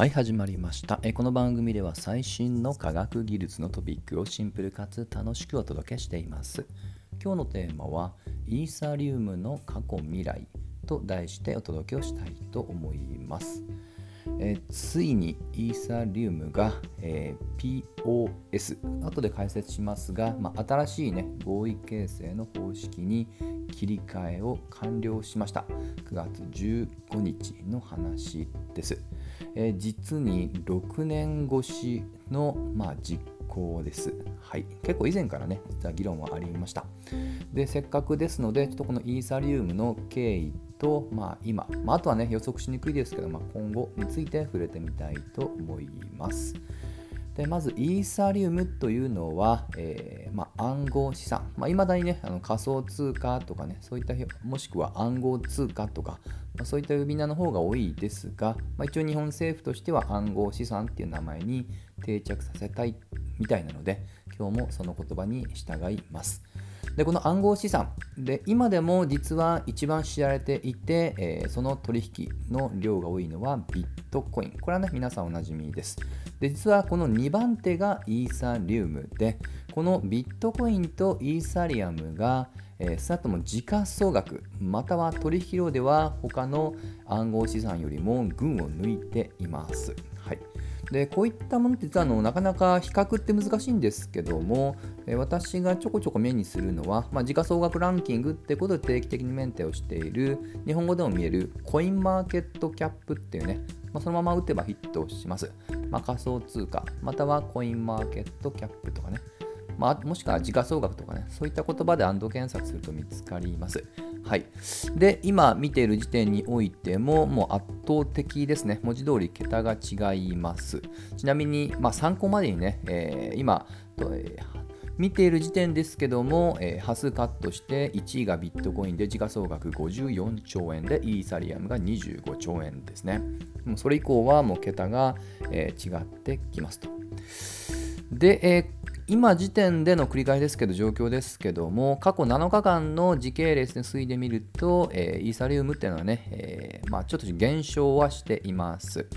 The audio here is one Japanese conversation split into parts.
はい始まりました。えこの番組では最新の科学技術のトピックをシンプルかつ楽しくお届けしています。今日のテーマはイーサリウムの過去未来と題してお届けをしたいと思います。え、ついにイーサリウムが、えー、POS 後で解説しますが、まあ、新しい、ね、合意形成の方式に切り替えを完了しました。9月15日の話です、えー、実に6年越しの、まあ、実行です。はい、結構以前からね、実は議論はありました。で、せっかくですので、ちょっとこのイーサリウムの経緯と、まあ、今、まあ、あとはね、予測しにくいですけど、まあ、今後について触れてみたいと思います。でまず、イーサリウムというのは、えー、まあ、暗号資産。い、まあ、だにね、あの仮想通貨とかね、そういった、もしくは暗号通貨とか、まあ、そういった呼び名の方が多いですが、まあ、一応日本政府としては暗号資産っていう名前に定着させたいみたいなので、今日もその言葉に従います。でこの暗号資産で今でも実は一番知られていて、えー、その取引の量が多いのはビットコインこれはね皆さんおなじみですで実はこの2番手がイーサリウムでこのビットコインとイーサリアムがえー、少なくとも時価総額または取引量では他の暗号資産よりも群を抜いています。はい、でこういったものって実はあのなかなか比較って難しいんですけども、え、私がちょこちょこ目にするのは、まあ、時価総額ランキングってことで定期的にメンテをしている日本語でも見えるコインマーケットキャップっていうね、まあ、そのまま打てばヒットします。まあ、仮想通貨またはコインマーケットキャップとかね。まあ、もしくは時価総額とかね、そういった言葉でアンド検索すると見つかります。はい。で、今見ている時点においても、もう圧倒的ですね。文字通り桁が違います。ちなみに、まあ、参考までにね、えー、今、えー見ている時点ですけども、えー、端数カットして1位がビットコインで時価総額54兆円でイーサリアムが25兆円ですね。もうそれ以降はもう桁が、えー、違ってきますと。で、えー今時点での繰り返しですけど、状況ですけども、過去7日間の時系列で推移で見ると、えー、イーサリウムっていうのはね、えー、まあ、ちょっと減少はしています。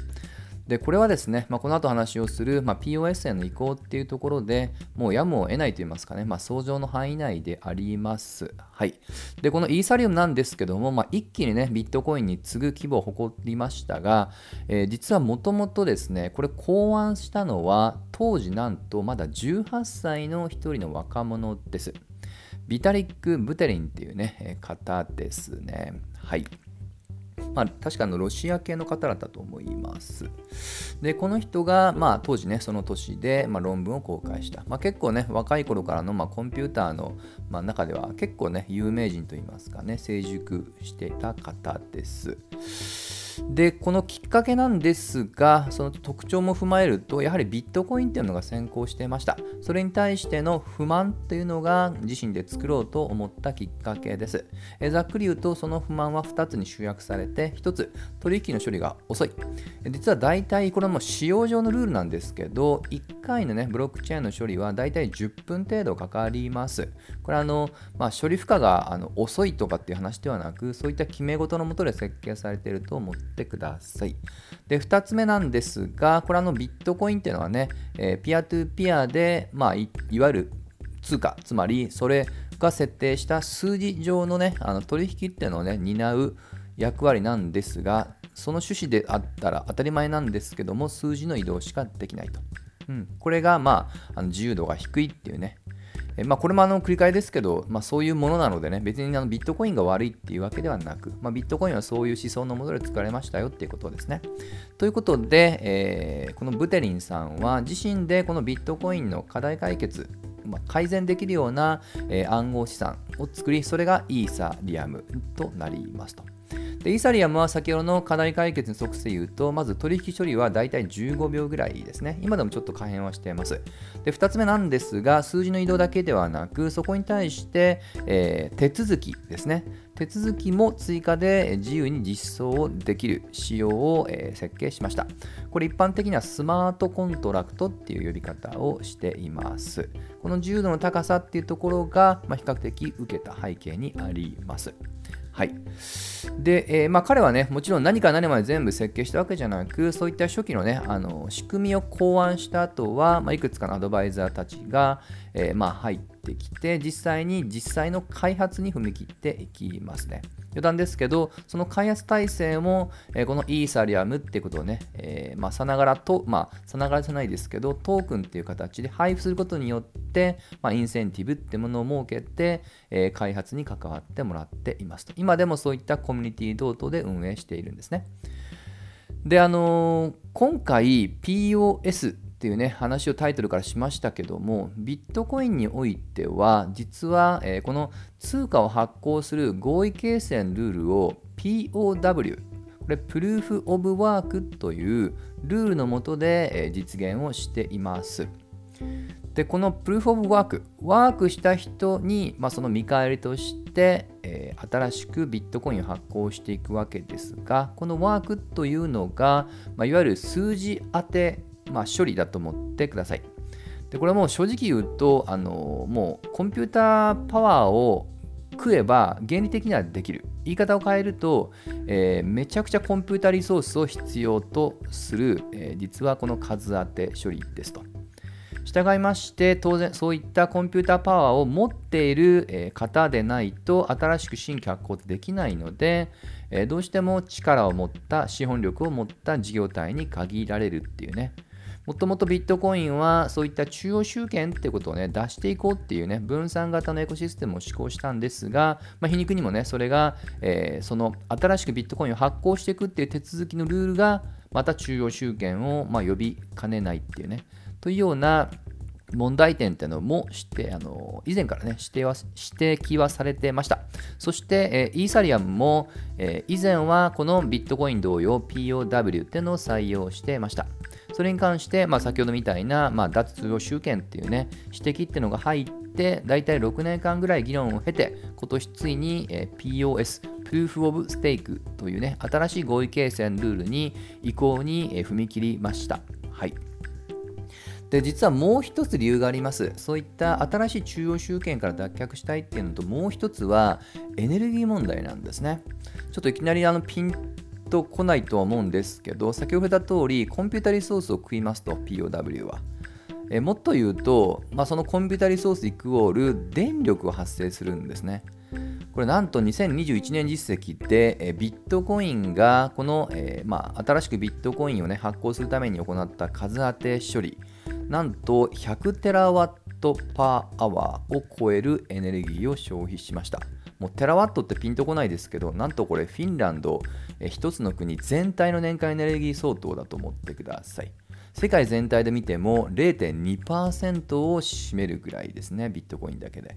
でこれはですね、まあ、この後話をする、まあ、POS への移行っていうところでもうやむを得ないといいますかね、まあ、想像の範囲内であります。はい、でこのイーサリウムなんですけども、まあ、一気にねビットコインに次ぐ規模を誇りましたが、えー、実はもともとですねこれ考案したのは当時なんとまだ18歳の一人の若者です。ビタリック・ブテリンっていうね方ですね。はい。まあ、確かのロシア系の方だったと思います。で、この人が、まあ、当時ね、その年で、まあ、論文を公開した。まあ、結構ね、若い頃からの、まあ、コンピューターの、まあ、中では結構ね、有名人といいますかね、成熟してた方です。で、このきっかけなんですが、その特徴も踏まえると、やはりビットコインっていうのが先行していました。それに対しての不満っていうのが自身で作ろうと思ったきっかけです。えざっくり言うと、その不満は2つに集約されて、1つ、取引の処理が遅い。実は大体、これはもう使用上のルールなんですけど、1回のね、ブロックチェーンの処理は大体10分程度かかります。これあの、まあ、処理負荷があの遅いとかっていう話ではなく、そういった決め事のもとで設計されていると思ってってください。で、2つ目なんですが、これあのビットコインっていうのはね、えー、ピアトゥーピアで、まあい、いわゆる通貨、つまりそれが設定した数字上のね、あの取引っていうのをね、担う役割なんですが、その趣旨であったら当たり前なんですけども、数字の移動しかできないと。うん、これが、まあ、あの自由度が低いっていうね、えまあ、これもあの繰り返しですけど、まあ、そういうものなのでね、別にあのビットコインが悪いっていうわけではなく、まあ、ビットコインはそういう思想のもとで作られましたよっていうことですね。ということで、えー、このブテリンさんは自身でこのビットコインの課題解決、まあ、改善できるような、え、暗号資産を作り、それがイーサリアムとなりますと。でイーサリアムは先ほどの課題解決に即して言うと、まず取引処理はだいたい15秒ぐらいですね。今でもちょっと可変はしています。で、2つ目なんですが、数字の移動だけではなく、そこに対して、えー、手続きですね。手続きも追加で自由に実装できる仕様を、えー、設計しました。これ一般的にはスマートコントラクトっていう呼び方をしています。この自由度の高さっていうところが、まあ、比較的受けた背景にあります。はい。で、えー、まあ、彼はね、もちろん何から何まで全部設計したわけじゃなく、そういった初期のね、あの仕組みを考案した後は、まあ、いくつかのアドバイザーたちが、えー、まあ、入ってきて、実際に実際の開発に踏み切っていきますね。余談ですけど、その開発体制も、えー、このイーサリアムってことをね、えー、まあ、さながらと、まあ、さながらじゃないですけど、トークンっていう形で配布することによって、まあ、インセンティブってものを設けて、えー、開発に関わってもらっていますと。今でもそういったコミュニティ同等で運営しているんですね。で、あの、今回 POS っていうね話をタイトルからしましたけどもビットコインにおいては実は、えー、この通貨を発行する合意形成のルールを POW これプルーフ・オブ・ワークというルールのもとで、えー、実現をしています。でこのプルーフ・オブ・ワークワークした人に、まあ、その見返りとして、えー、新しくビットコインを発行していくわけですがこのワークというのが、まあ、いわゆる数字当てまあ、処理だと思ってください。でこれはもう正直言うとあのもうコンピューターパワーを食えば原理的にはできる。言い方を変えると、えー、めちゃくちゃコンピュータリソースを必要とする、えー、実はこの数当て処理ですと。従いまして当然そういったコンピューターパワーを持っている、え方でないと新しく新規発行できないので、えどうしても力を持った資本力を持った事業体に限られるっていうねもともとビットコインはそういった中央集権ってことをね出していこうっていうね分散型のエコシステムを施行したんですが、まあ、皮肉にもねそれが、えー、その新しくビットコインを発行していくっていう手続きのルールがまた中央集権をまあ呼びかねないっていうねというような問題点っていうのもしてあの以前からね指定は指摘はされてました。そして、えー、イーサリアムも、えー、以前はこのビットコイン同様 POW っていうのを採用してました。それに関して、まあ、先ほどみたいな、まあ、脱通用集権っていうね、指摘っていうのが入って、大体6年間ぐらい議論を経て、今年ついに、えー、POS、Proof of Stake というね、新しい合意形成ルールに移行に、えー、踏み切りました。はい。で実はもう一つ理由があります。そういった新しい中央集権から脱却したいっていうのと、もう一つはエネルギー問題なんですね。ちょっといきなりあのピンと来ないとは思うんですけど、先ほど言った通り、コンピュータリソースを食いますと、POW は。えもっと言うと、まあ、そのコンピュータリソースイクオール、電力が発生するんですね。これなんと2021年実績で、えビットコインがこの、えー、まあ、新しくビットコインを、ね、発行するために行った数当て処理、なんと100テラワットパーアワーを超えるエネルギーを消費しました。もうテラワットってピンとこないですけど、なんとこれフィンランド、え一つの国全体の年間エネルギー相当だと思ってください。世界全体で見ても0.2%を占めるぐらいですね、ビットコインだけで。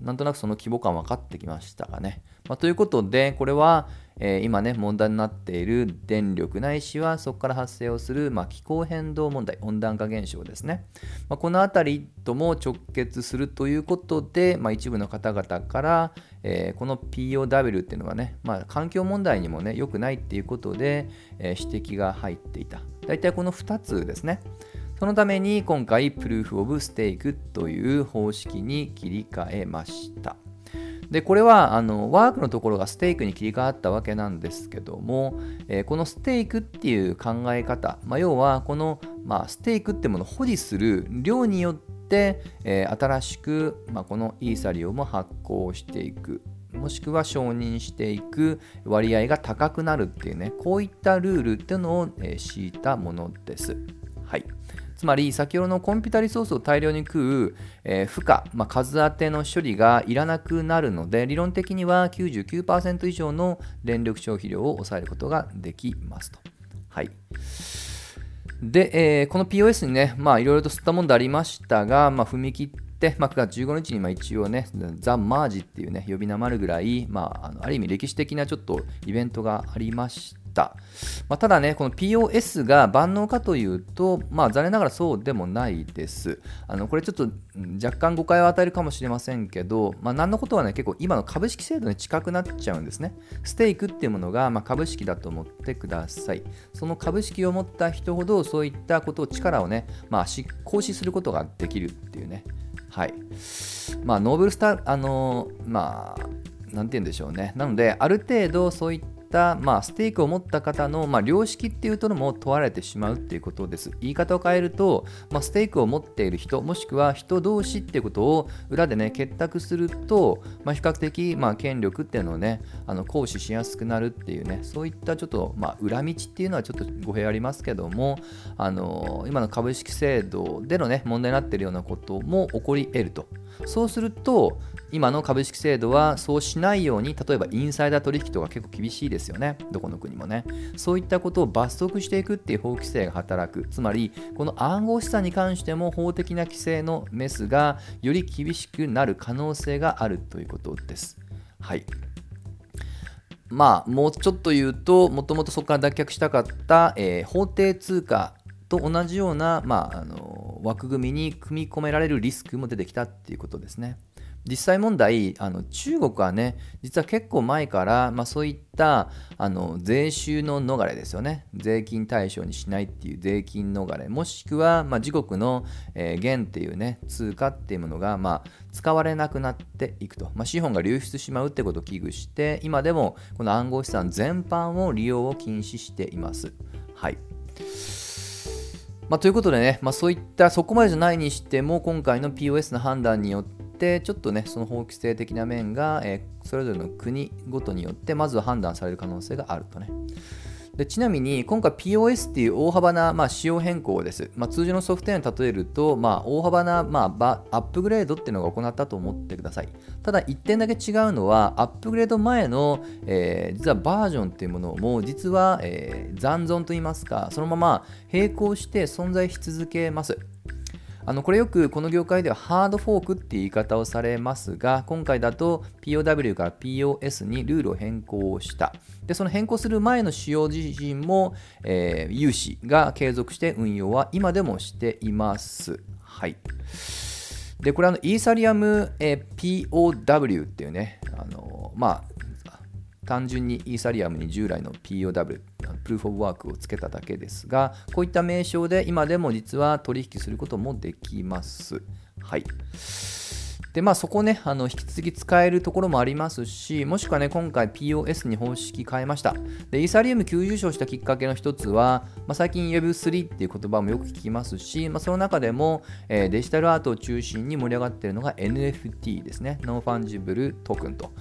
なんとなくその規模感分かってきましたかね。まあ、ということで、これは、えー、今ね、問題になっている電力ないしはそこから発生をする、まあ、気候変動問題、温暖化現象ですね。まあ、この辺りとも直結するということで、ま、一部の方々から、えー、この POW っていうのはね、ま、環境問題にもね、良くないっていうことで、えー、指摘が入っていた。大体この2つですね。そのために今回、プルーフ・オブ・ステークという方式に切り替えました。で、これはあのワークのところがステークに切り替わったわけなんですけども、えー、このステークっていう考え方、まあ、要はこの、まあ、ステークってものを保持する量によって、えー、新しく、まあ、このイーサリオも発行していく。もしくは承認していく割合が高くなるっていうね、こういったルールっていうのを、え、敷いたものです。つまり先ほどのコンピュータリソースを大量に食う、えー、負荷、まあ、数当ての処理がいらなくなるので理論的には99%以上の電力消費量を抑えることができますと。はいで、えー、この POS にね、まあいろいろと吸ったもんでありましたが、まあ、踏み切って、まあ、9月15日にまあ一応ね、ザ・マージっていうね、呼び名もあるぐらい、まあ、あのある意味歴史的なちょっとイベントがありました。。まあ、ただね、この POS が万能かというと、まあ、残念ながらそうでもないです。あのこれちょっと若干誤解を与えるかもしれませんけど、まあ、何のことはね、結構今の株式制度に近くなっちゃうんですね。ステークっていうものが、まあ、株式だと思ってください。その株式を持った人ほど、そういったことを力をね、まあ、行使することができるっていうね。はい。まあ、ノーベルスター、あのまあ、何て言うんでしょうねなのである程度そういっ、まあ、ステークを持った方の、まあ、良識っていうとのも問われてしまうっていうことです。言い方を変えると、まあ、ステークを持っている人、もしくは人同士っていうことを裏でね、結託すると、まあ、比較的、まあ、権力っていうのをね、あの行使しやすくなるっていうね、そういったちょっと、まあ、裏道っていうのはちょっと語弊ありますけども、あの今の株式制度でのね、問題になっているようなことも起こり得ると。そうすると、今の株式制度はそうしないように例えばインサイダー取引とか結構厳しいですよね。どこの国もね。そういったことを罰則していくっていう法規制が働く。つまりこの暗号資産に関しても法的な規制のメスがより厳しくなる可能性があるということです。はい。まあもうちょっと言うともともとそこから脱却したかった、えー、法定通貨と同じような、まあ、あの枠組みに組み込められるリスクも出てきたっていうことですね。実際問題あの中国はね実は結構前から、まあ、そういったあの税収の逃れですよね。税金対象にしないっていう税金逃れ。もしくは、まあ、自国の、えー、元っていうね通貨っていうものが、まあ、使われなくなっていくと、まあ、資本が流出しまうってことを危惧して今でもこの暗号資産全般を利用を禁止しています。はい。まあ、ということでね、まあ、そういったそこまでじゃないにしても今回の POS の判断によっててちょっとねその法規制的な面が、えー、それぞれの国ごとによってまずは判断される可能性があるとね。でちなみに今回 POS っていう大幅な、まあ、仕様変更です、まあ、通常のソフトウェアに例えると、まあ、大幅な、まあ、アップグレードっていうのが行ったと思ってください。ただ1点だけ違うのはアップグレード前の、えー、実はバージョンっていうものも実は、えー、残存といいますかそのまま並行して存在し続けます。あのこれよくこの業界ではハードフォークっていう言い方をされますが今回だと POW から POS にルールを変更した。でその変更する前の仕様自身も、えー、有志が継続して運用は今でもしています。はい。でこれあのイーサリアム、えー、POW っていうねあのまあ単純にイーサリアムに従来の POW プルーフ・オブ・ワークをつけただけですがこういった名称で今でも実は取引することもできます。はいでまあ、そこね、あの引き続き使えるところもありますし、もしくはね、今回 POS に方式変えました。で、イーサリアム急上昇したきっかけの一つは、まあ、最近 Web3 っていう言葉もよく聞きますし、まあ、その中でも、えー、デジタルアートを中心に盛り上がっているのが NFT ですね。ノンファンジブルトークンと。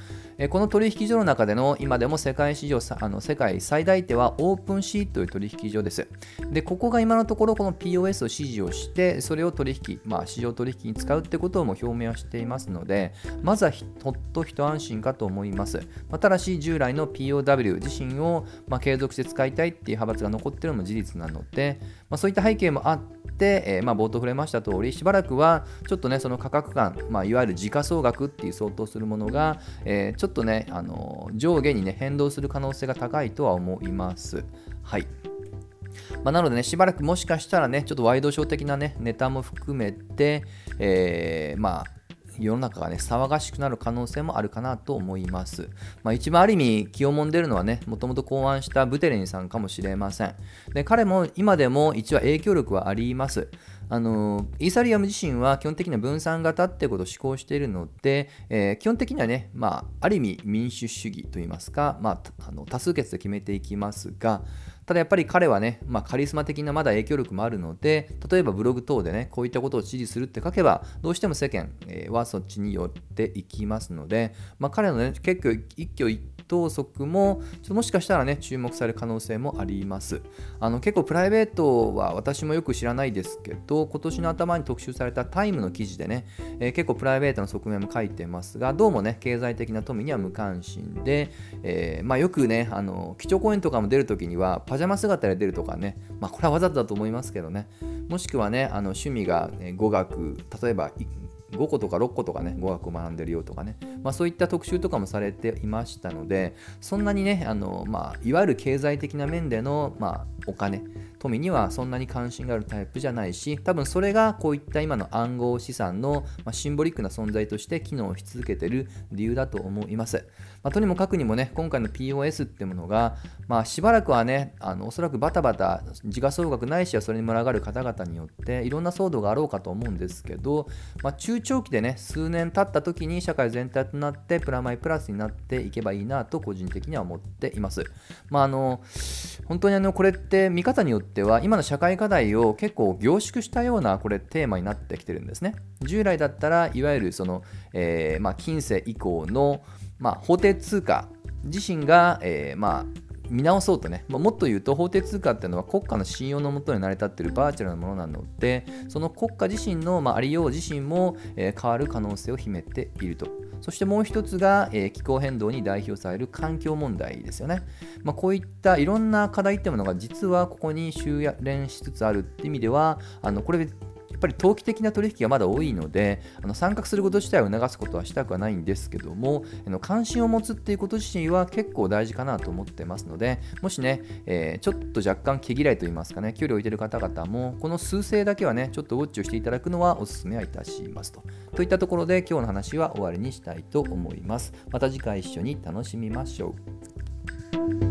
この取引所の中での今でも世界市場あの世界最大手はオープンシーという取引所です。で、ここが今のところこの POS を支持をして、それを取引、まあ、市場取引に使うってことをも表明はしていますので、まずはほっと一安心かと思います。まあ、ただし、従来の POW 自身を、まあ、継続して使いたいっていう派閥が残ってるのも事実なので、まあ、そういった背景もあって、えー、まあ、冒頭触れました通り、しばらくはちょっとね、その価格感、まあ、いわゆる時価総額っていう相当するものが、えー、ちっとね、あの上下にね、変動する可能性が高いとは思います。はい。まあ、なのでね、しばらくもしかしたらね、ちょっとワイドショー的なね、ネタも含めて、えー、まあ、世の中がね、騒がしくなる可能性もあるかなと思います。まあ、一番ある意味、気をもんでるのはね、もともと考案したブテレンさんかもしれません。で、彼も今でも一応影響力はあります。あのイーサリアム自身は基本的には分散型ってことを思考しているので、えー、基本的にはね、まあ、ある意味民主主義といいますか、まあ、あの多数決で決めていきますが、ただやっぱり彼はね、まあ、カリスマ的なまだ影響力もあるので、例えばブログ等でね、こういったことを支持するって書けば、どうしても世間はそっちに寄っていきますので、まあ、彼のね、結構一挙一投足もちょもしかしたらね注目される可能性もあります。あの結構プライベートは私もよく知らないですけど今年の頭に特集されたタイムの記事でね、えー、結構プライベートの側面も書いてますがどうもね経済的な富には無関心で、えー、まあ、よくねあの基調講演とかも出るときにはパジャマ姿で出るとかね、まあ、これはわざとだと思いますけどね。もしくはねあの趣味が語学例えば5個とか6個とかね語学を学んでるよとかね、まあ、そういった特集とかもされていましたのでそんなにねあの、まあ、いわゆる経済的な面での、まあ、お金富にはそんなに関心があるタイプじゃないし多分それがこういった今の暗号資産の、シンボリックな存在として機能し続けている理由だと思います、まあ、とにもかくにもね今回の POS ってものが、まあ、しばらくはねあのおそらくバタバタ時価総額ないしはそれに群がる方々によっていろんな騒動があろうかと思うんですけど、まあ、中長期でね数年経った時に社会全体となってプラマイプラスになっていけばいいなと個人的には思っています。まあ、あの本当にあのこれって見方によっては今の社会課題を結構凝縮したようなこれテーマになってきてるんですね。従来だったらいわゆるその、えー、まあ、近世以降の、まあ、法定通貨自身が、えー、まあ見直そうとね、まあ、もっと言うと法定通貨っていうのは国家の信用のもとに成り立っているバーチャルなものなのでその国家自身の、まあ、ありよう自身も、えー、変わる可能性を秘めていると。そしてもう一つが、えー、気候変動に代表される環境問題ですよね、まあ、こういったいろんな課題ってものが実はここに修練しつつあるって意味ではあのこれぱり投機的な取引がまだ多いのであの参画すること自体を促すことはしたくはないんですけどもあの関心を持つっていうこと自身は結構大事かなと思ってますのでもしね、えー、ちょっと若干毛嫌いといいますかね距離を置いてる方々もこの数勢だけはねちょっとウォッチをしていただくのはお勧めはいたしますと。といったところで今日の話は終わりにしたいと思います。また次回一緒に楽しみましょう。